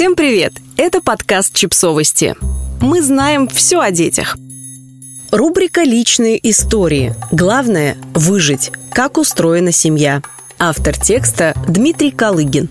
Всем привет! Это подкаст «Чипсовости». Мы знаем все о детях. Рубрика «Личные истории». Главное – выжить. Как устроена семья. Автор текста – Дмитрий Калыгин.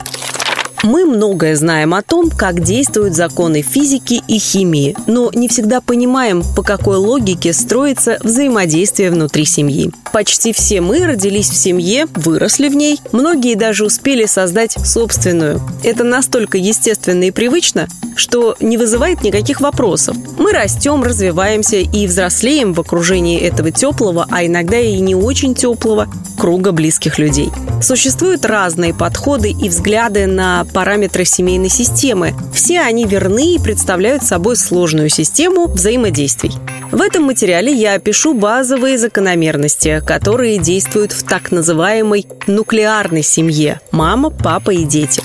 Мы многое знаем о том, как действуют законы физики и химии, но не всегда понимаем, по какой логике строится взаимодействие внутри семьи. Почти все мы родились в семье, выросли в ней, многие даже успели создать собственную. Это настолько естественно и привычно, что не вызывает никаких вопросов. Мы растем, развиваемся и взрослеем в окружении этого теплого, а иногда и не очень теплого круга близких людей. Существуют разные подходы и взгляды на параметры семейной системы. Все они верны и представляют собой сложную систему взаимодействий. В этом материале я опишу базовые закономерности, которые действуют в так называемой нуклеарной семье – мама, папа и дети.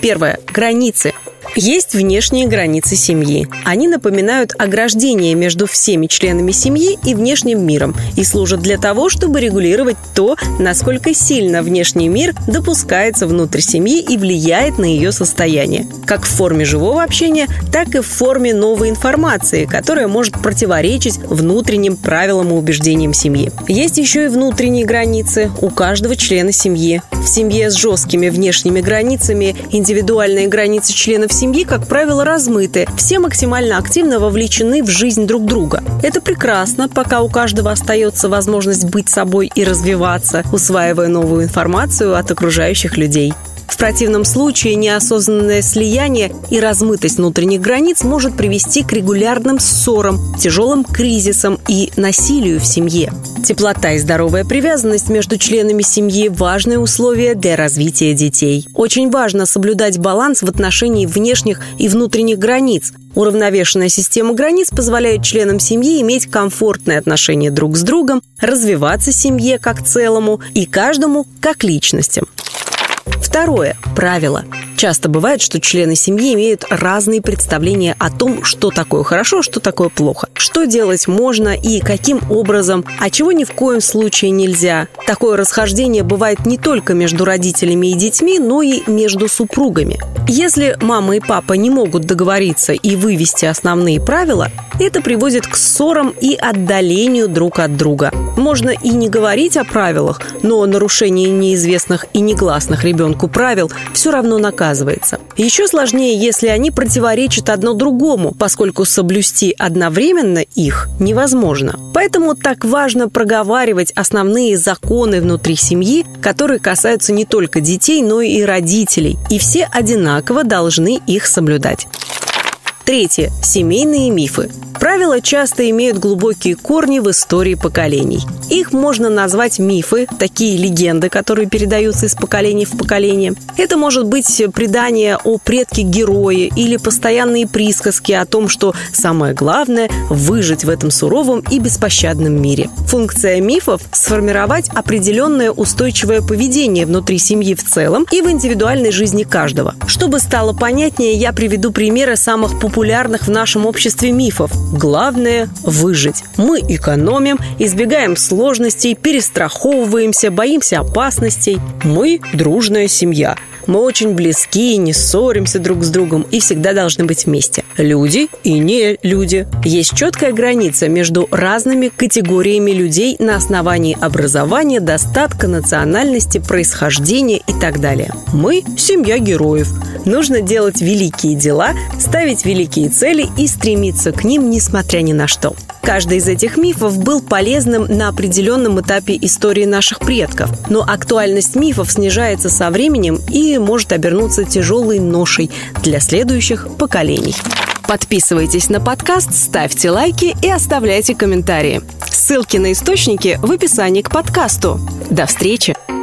Первое. Границы. Есть внешние границы семьи. Они напоминают ограждение между всеми членами семьи и внешним миром и служат для того, чтобы регулировать то, насколько сильно внешний мир допускается внутрь семьи и влияет на ее состояние, как в форме живого общения, так и в форме новой информации, которая может противоречить внутренним правилам и убеждениям семьи. Есть еще и внутренние границы у каждого члена семьи. В семье с жесткими внешними границами индивидуальные границы членов семьи, как правило, размыты. Все максимально активно вовлечены в жизнь друг друга. Это прекрасно, пока у каждого остается возможность быть собой и развиваться, усваивая новую информацию от окружающих людей. В противном случае неосознанное слияние и размытость внутренних границ может привести к регулярным ссорам, тяжелым кризисам и насилию в семье. Теплота и здоровая привязанность между членами семьи – важные условия для развития детей. Очень важно соблюдать баланс в отношении внешних и внутренних границ. Уравновешенная система границ позволяет членам семьи иметь комфортные отношения друг с другом, развиваться семье как целому и каждому как личностям. Второе – правило. Часто бывает, что члены семьи имеют разные представления о том, что такое хорошо, что такое плохо. Что делать можно и каким образом, а чего ни в коем случае нельзя. Такое расхождение бывает не только между родителями и детьми, но и между супругами. Если мама и папа не могут договориться и вывести основные правила, это приводит к ссорам и отдалению друг от друга. Можно и не говорить о правилах, но нарушение неизвестных и негласных ребенку правил все равно наказывается. Еще сложнее, если они противоречат одно другому, поскольку соблюсти одновременно их невозможно. Поэтому так важно проговаривать основные законы внутри семьи, которые касаются не только детей, но и родителей. И все одинаково должны их соблюдать. Третье. Семейные мифы. Правила часто имеют глубокие корни в истории поколений. Их можно назвать мифы, такие легенды, которые передаются из поколения в поколение. Это может быть предание о предке-герое или постоянные присказки о том, что самое главное – выжить в этом суровом и беспощадном мире. Функция мифов – сформировать определенное устойчивое поведение внутри семьи в целом и в индивидуальной жизни каждого. Чтобы стало понятнее, я приведу примеры самых популярных в нашем обществе мифов – Главное – выжить. Мы экономим, избегаем сложностей, перестраховываемся, боимся опасностей. Мы – дружная семья. Мы очень близки, не ссоримся друг с другом и всегда должны быть вместе. Люди и не люди. Есть четкая граница между разными категориями людей на основании образования, достатка, национальности, происхождения и так далее. Мы – семья героев. Нужно делать великие дела, ставить великие цели и стремиться к ним, несмотря ни на что. Каждый из этих мифов был полезным на определенном этапе истории наших предков, но актуальность мифов снижается со временем и может обернуться тяжелой ношей для следующих поколений. Подписывайтесь на подкаст, ставьте лайки и оставляйте комментарии. Ссылки на источники в описании к подкасту. До встречи!